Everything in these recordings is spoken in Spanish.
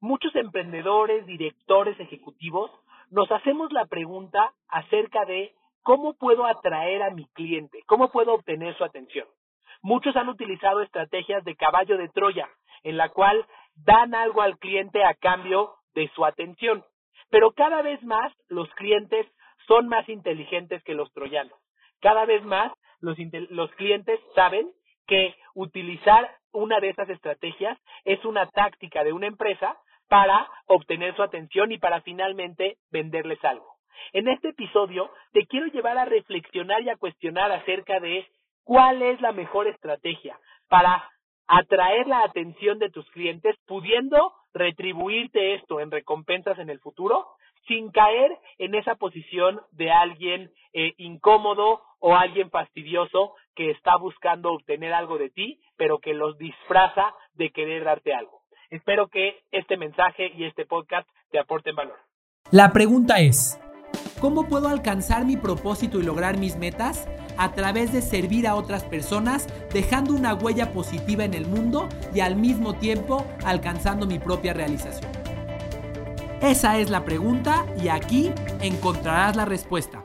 muchos emprendedores, directores ejecutivos, nos hacemos la pregunta acerca de cómo puedo atraer a mi cliente, cómo puedo obtener su atención. Muchos han utilizado estrategias de caballo de Troya, en la cual dan algo al cliente a cambio de su atención. Pero cada vez más los clientes son más inteligentes que los troyanos. Cada vez más los, los clientes saben que utilizar una de esas estrategias es una táctica de una empresa para obtener su atención y para finalmente venderles algo. En este episodio te quiero llevar a reflexionar y a cuestionar acerca de cuál es la mejor estrategia para atraer la atención de tus clientes, pudiendo retribuirte esto en recompensas en el futuro, sin caer en esa posición de alguien eh, incómodo o alguien fastidioso que está buscando obtener algo de ti, pero que los disfraza de querer darte algo. Espero que este mensaje y este podcast te aporten valor. La pregunta es, ¿cómo puedo alcanzar mi propósito y lograr mis metas? A través de servir a otras personas, dejando una huella positiva en el mundo y al mismo tiempo alcanzando mi propia realización. Esa es la pregunta y aquí encontrarás la respuesta.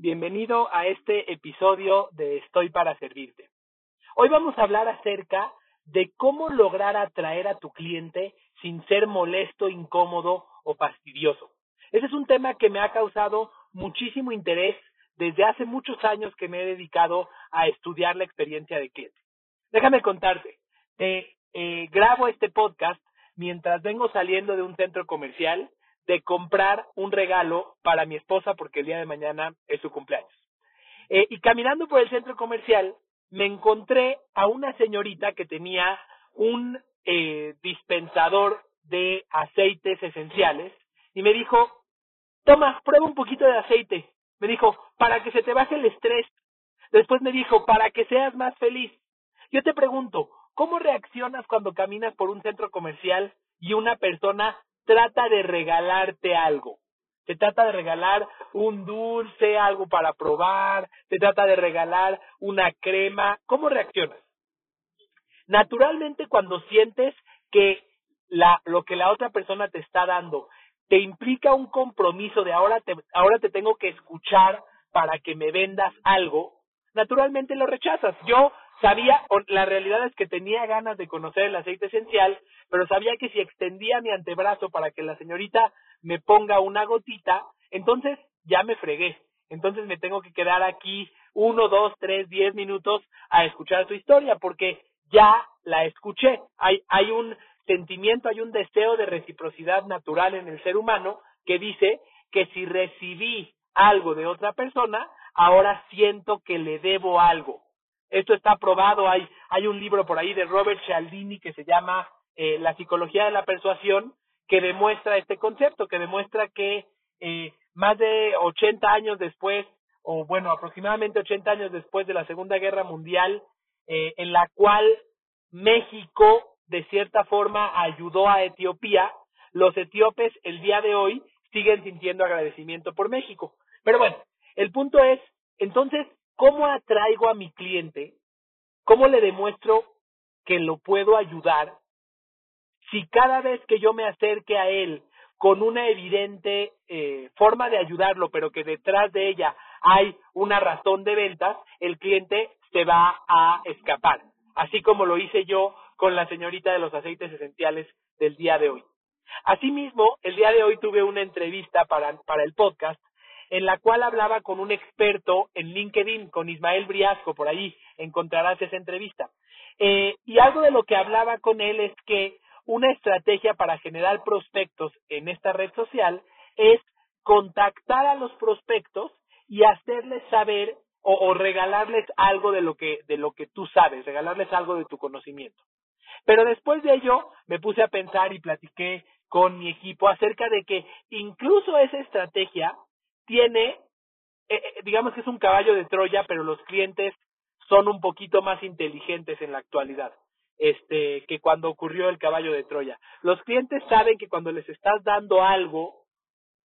Bienvenido a este episodio de Estoy para Servirte. Hoy vamos a hablar acerca de cómo lograr atraer a tu cliente sin ser molesto, incómodo o fastidioso. Ese es un tema que me ha causado muchísimo interés desde hace muchos años que me he dedicado a estudiar la experiencia de cliente. Déjame contarte, eh, grabo este podcast mientras vengo saliendo de un centro comercial de comprar un regalo para mi esposa porque el día de mañana es su cumpleaños. Eh, y caminando por el centro comercial, me encontré a una señorita que tenía un eh, dispensador de aceites esenciales y me dijo, toma, prueba un poquito de aceite. Me dijo, para que se te baje el estrés. Después me dijo, para que seas más feliz. Yo te pregunto, ¿cómo reaccionas cuando caminas por un centro comercial y una persona trata de regalarte algo. Te trata de regalar un dulce, algo para probar, te trata de regalar una crema. ¿Cómo reaccionas? Naturalmente cuando sientes que la, lo que la otra persona te está dando te implica un compromiso de ahora te, ahora te tengo que escuchar para que me vendas algo, naturalmente lo rechazas. Yo sabía, la realidad es que tenía ganas de conocer el aceite esencial, pero sabía que si extendía mi antebrazo para que la señorita me ponga una gotita, entonces ya me fregué. Entonces me tengo que quedar aquí uno, dos, tres, diez minutos a escuchar su historia, porque ya la escuché. Hay, hay un sentimiento, hay un deseo de reciprocidad natural en el ser humano que dice que si recibí algo de otra persona, ahora siento que le debo algo. Esto está probado, hay, hay un libro por ahí de Robert Cialdini que se llama eh, La psicología de la persuasión, que demuestra este concepto, que demuestra que eh, más de 80 años después, o bueno, aproximadamente 80 años después de la Segunda Guerra Mundial, eh, en la cual México de cierta forma ayudó a Etiopía, los etíopes el día de hoy siguen sintiendo agradecimiento por México. Pero bueno, el punto es, entonces, ¿Cómo atraigo a mi cliente? ¿Cómo le demuestro que lo puedo ayudar? Si cada vez que yo me acerque a él con una evidente eh, forma de ayudarlo, pero que detrás de ella hay una razón de ventas, el cliente se va a escapar, así como lo hice yo con la señorita de los aceites esenciales del día de hoy. Asimismo, el día de hoy tuve una entrevista para, para el podcast en la cual hablaba con un experto en LinkedIn, con Ismael Briasco, por ahí encontrarás esa entrevista. Eh, y algo de lo que hablaba con él es que una estrategia para generar prospectos en esta red social es contactar a los prospectos y hacerles saber o, o regalarles algo de lo que de lo que tú sabes, regalarles algo de tu conocimiento. Pero después de ello me puse a pensar y platiqué con mi equipo acerca de que incluso esa estrategia tiene, eh, eh, digamos que es un caballo de Troya, pero los clientes son un poquito más inteligentes en la actualidad este que cuando ocurrió el caballo de Troya. Los clientes saben que cuando les estás dando algo,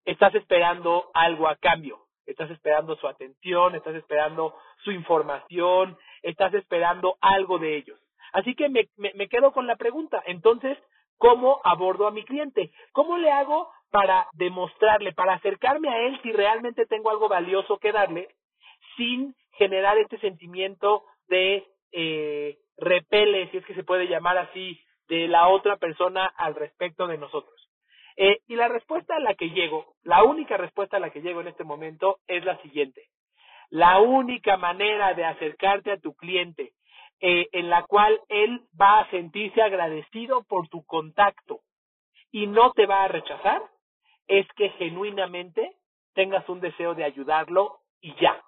estás esperando algo a cambio. Estás esperando su atención, estás esperando su información, estás esperando algo de ellos. Así que me, me, me quedo con la pregunta. Entonces, ¿cómo abordo a mi cliente? ¿Cómo le hago para demostrarle, para acercarme a él si realmente tengo algo valioso que darle, sin generar este sentimiento de eh, repele, si es que se puede llamar así, de la otra persona al respecto de nosotros. Eh, y la respuesta a la que llego, la única respuesta a la que llego en este momento es la siguiente. La única manera de acercarte a tu cliente eh, en la cual él va a sentirse agradecido por tu contacto y no te va a rechazar es que genuinamente tengas un deseo de ayudarlo y ya.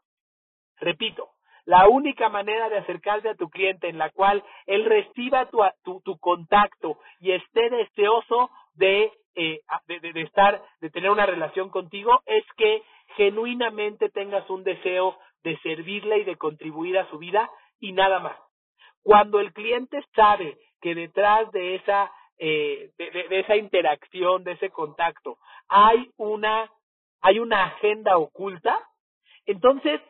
Repito, la única manera de acercarte a tu cliente en la cual él reciba tu, tu, tu contacto y esté deseoso de, eh, de, de, de estar, de tener una relación contigo, es que genuinamente tengas un deseo de servirle y de contribuir a su vida y nada más. Cuando el cliente sabe que detrás de esa eh, de, esa interacción, de ese contacto, hay una hay una agenda oculta, entonces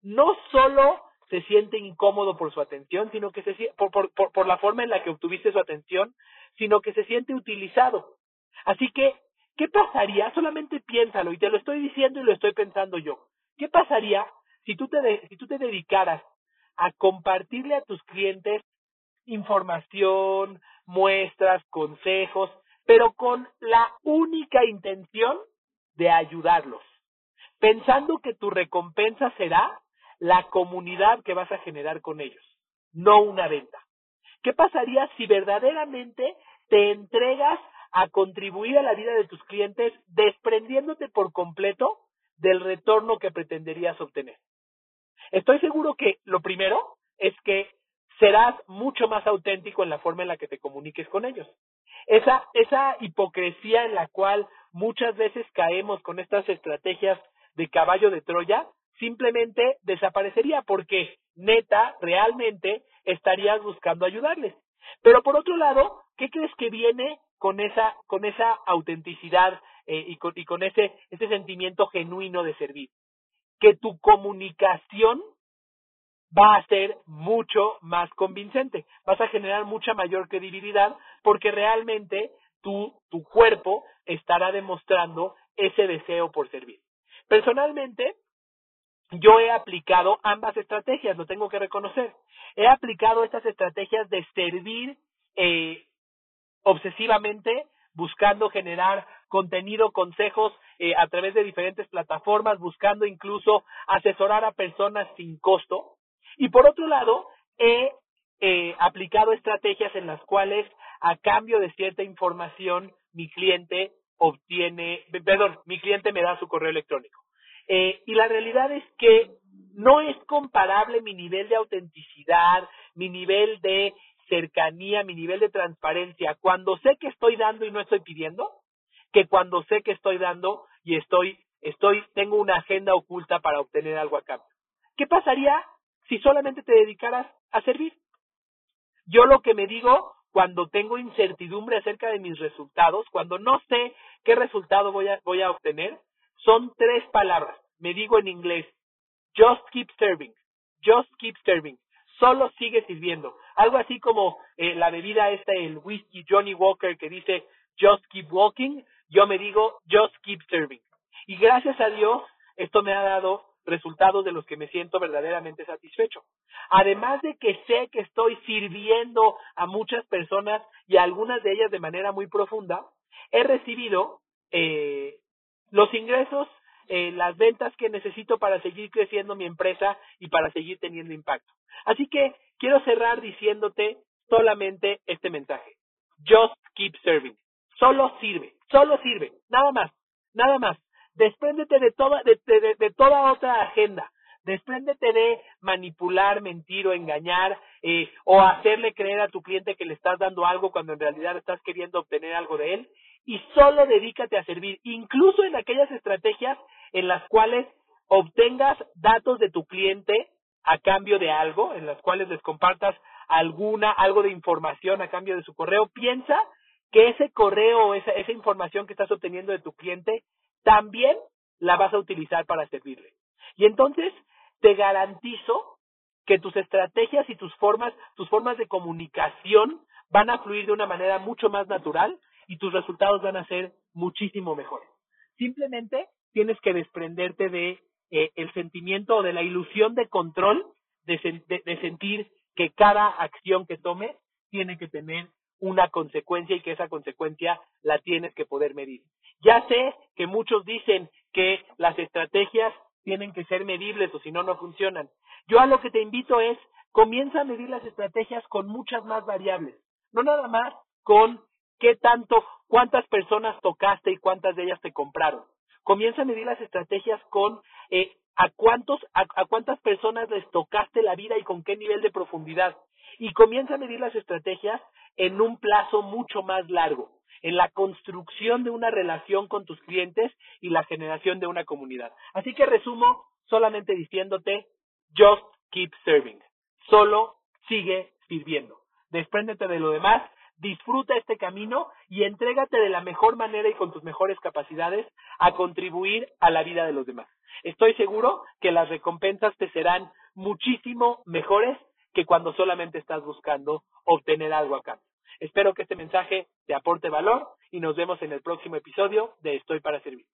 no solo se siente incómodo por su atención, sino que se por, por, por la forma en la que obtuviste su atención, sino que se siente utilizado. Así que, ¿qué pasaría? Solamente piénsalo, y te lo estoy diciendo y lo estoy pensando yo. ¿Qué pasaría si tú te, de, si tú te dedicaras a compartirle a tus clientes información, muestras, consejos, pero con la única intención de ayudarlos, pensando que tu recompensa será la comunidad que vas a generar con ellos, no una venta. ¿Qué pasaría si verdaderamente te entregas a contribuir a la vida de tus clientes desprendiéndote por completo del retorno que pretenderías obtener? Estoy seguro que lo primero es que serás mucho más auténtico en la forma en la que te comuniques con ellos. Esa, esa hipocresía en la cual muchas veces caemos con estas estrategias de caballo de Troya simplemente desaparecería porque neta, realmente estarías buscando ayudarles. Pero por otro lado, ¿qué crees que viene con esa, con esa autenticidad eh, y, con, y con ese, ese sentimiento genuino de servir? Que tu comunicación va a ser mucho más convincente. Vas a generar mucha mayor credibilidad porque realmente tu, tu cuerpo estará demostrando ese deseo por servir. Personalmente, yo he aplicado ambas estrategias, lo tengo que reconocer. He aplicado estas estrategias de servir eh, obsesivamente, buscando generar contenido, consejos eh, a través de diferentes plataformas, buscando incluso asesorar a personas sin costo. Y por otro lado, he eh, aplicado estrategias en las cuales, a cambio de cierta información, mi cliente obtiene, perdón, mi cliente me da su correo electrónico. Eh, y la realidad es que no es comparable mi nivel de autenticidad, mi nivel de cercanía, mi nivel de transparencia, cuando sé que estoy dando y no estoy pidiendo, que cuando sé que estoy dando y estoy, estoy, tengo una agenda oculta para obtener algo a cambio. ¿Qué pasaría si solamente te dedicaras a servir? Yo lo que me digo cuando tengo incertidumbre acerca de mis resultados, cuando no sé qué resultado voy a, voy a obtener, son tres palabras. Me digo en inglés, just keep serving, just keep serving. Solo sigue sirviendo. Algo así como eh, la bebida esta, el whisky Johnny Walker que dice just keep walking, yo me digo just keep serving. Y gracias a Dios, esto me ha dado resultados de los que me siento verdaderamente satisfecho. Además de que sé que estoy sirviendo a muchas personas y a algunas de ellas de manera muy profunda, he recibido eh, los ingresos, eh, las ventas que necesito para seguir creciendo mi empresa y para seguir teniendo impacto. Así que quiero cerrar diciéndote solamente este mensaje. Just keep serving. Solo sirve, solo sirve, nada más, nada más. Despréndete de toda, de, de, de toda otra agenda. Despréndete de manipular, mentir o engañar eh, o hacerle creer a tu cliente que le estás dando algo cuando en realidad estás queriendo obtener algo de él y solo dedícate a servir, incluso en aquellas estrategias en las cuales obtengas datos de tu cliente a cambio de algo, en las cuales les compartas alguna, algo de información a cambio de su correo, piensa que ese correo esa, esa información que estás obteniendo de tu cliente también la vas a utilizar para servirle. Y entonces te garantizo que tus estrategias y tus formas, tus formas de comunicación van a fluir de una manera mucho más natural y tus resultados van a ser muchísimo mejores. Simplemente tienes que desprenderte de eh, el sentimiento o de la ilusión de control de, de sentir que cada acción que tomes tiene que tener una consecuencia y que esa consecuencia la tienes que poder medir. Ya sé que muchos dicen que las estrategias tienen que ser medibles o si no, no funcionan. Yo a lo que te invito es, comienza a medir las estrategias con muchas más variables, no nada más con qué tanto, cuántas personas tocaste y cuántas de ellas te compraron. Comienza a medir las estrategias con eh, a cuántos, a, a cuántas personas les tocaste la vida y con qué nivel de profundidad. Y comienza a medir las estrategias en un plazo mucho más largo en la construcción de una relación con tus clientes y la generación de una comunidad. Así que resumo solamente diciéndote, just keep serving. Solo sigue sirviendo. Despréndete de lo demás, disfruta este camino y entrégate de la mejor manera y con tus mejores capacidades a contribuir a la vida de los demás. Estoy seguro que las recompensas te serán muchísimo mejores que cuando solamente estás buscando obtener algo acá. Espero que este mensaje te aporte valor y nos vemos en el próximo episodio de Estoy para Servir.